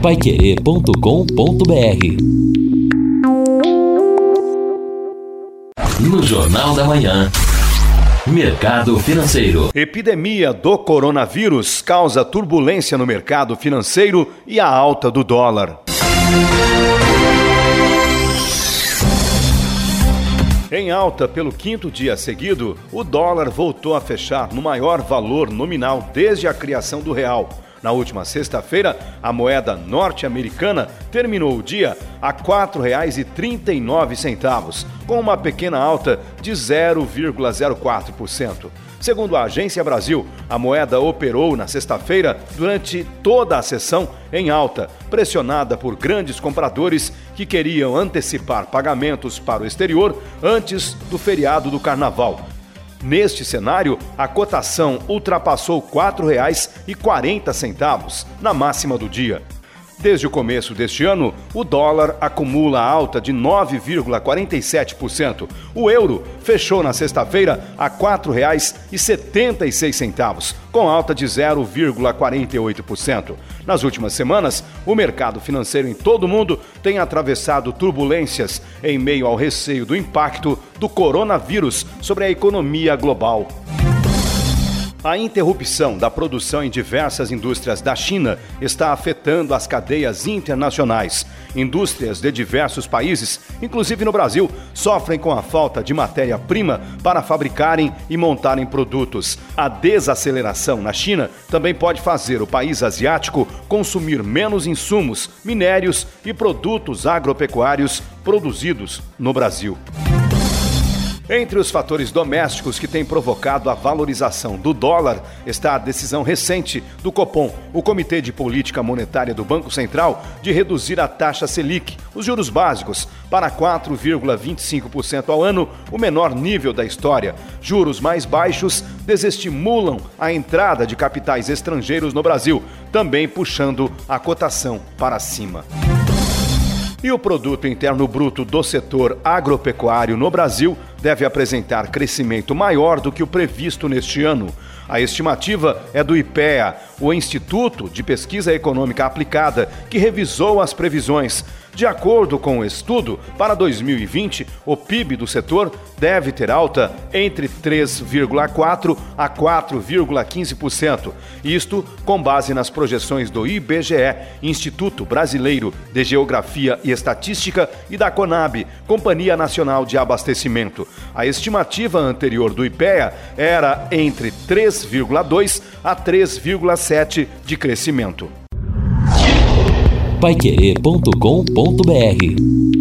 Paiquerê.com.br No Jornal da Manhã. Mercado Financeiro. Epidemia do coronavírus causa turbulência no mercado financeiro e a alta do dólar. Em alta pelo quinto dia seguido, o dólar voltou a fechar no maior valor nominal desde a criação do real. Na última sexta-feira, a moeda norte-americana terminou o dia a R$ 4,39, com uma pequena alta de 0,04%. Segundo a Agência Brasil, a moeda operou na sexta-feira durante toda a sessão em alta, pressionada por grandes compradores que queriam antecipar pagamentos para o exterior antes do feriado do Carnaval. Neste cenário, a cotação ultrapassou R$ 4,40 na máxima do dia. Desde o começo deste ano, o dólar acumula alta de 9,47%. O euro fechou na sexta-feira a R$ 4,76, com alta de 0,48%. Nas últimas semanas, o mercado financeiro em todo o mundo tem atravessado turbulências em meio ao receio do impacto do coronavírus sobre a economia global. A interrupção da produção em diversas indústrias da China está afetando as cadeias internacionais. Indústrias de diversos países, inclusive no Brasil, sofrem com a falta de matéria-prima para fabricarem e montarem produtos. A desaceleração na China também pode fazer o país asiático consumir menos insumos, minérios e produtos agropecuários produzidos no Brasil. Entre os fatores domésticos que têm provocado a valorização do dólar está a decisão recente do Copom, o Comitê de Política Monetária do Banco Central, de reduzir a taxa Selic, os juros básicos, para 4,25% ao ano, o menor nível da história. Juros mais baixos desestimulam a entrada de capitais estrangeiros no Brasil, também puxando a cotação para cima. E o produto interno bruto do setor agropecuário no Brasil deve apresentar crescimento maior do que o previsto neste ano. A estimativa é do IPEA, o Instituto de Pesquisa Econômica Aplicada, que revisou as previsões. De acordo com o estudo, para 2020, o PIB do setor deve ter alta entre 3,4% a 4,15%. Isto com base nas projeções do IBGE, Instituto Brasileiro de Geografia e Estatística, e da Conab, Companhia Nacional de Abastecimento. A estimativa anterior do IPEA era entre 3,2% a 3,7% de crescimento. Paiquerê.com.br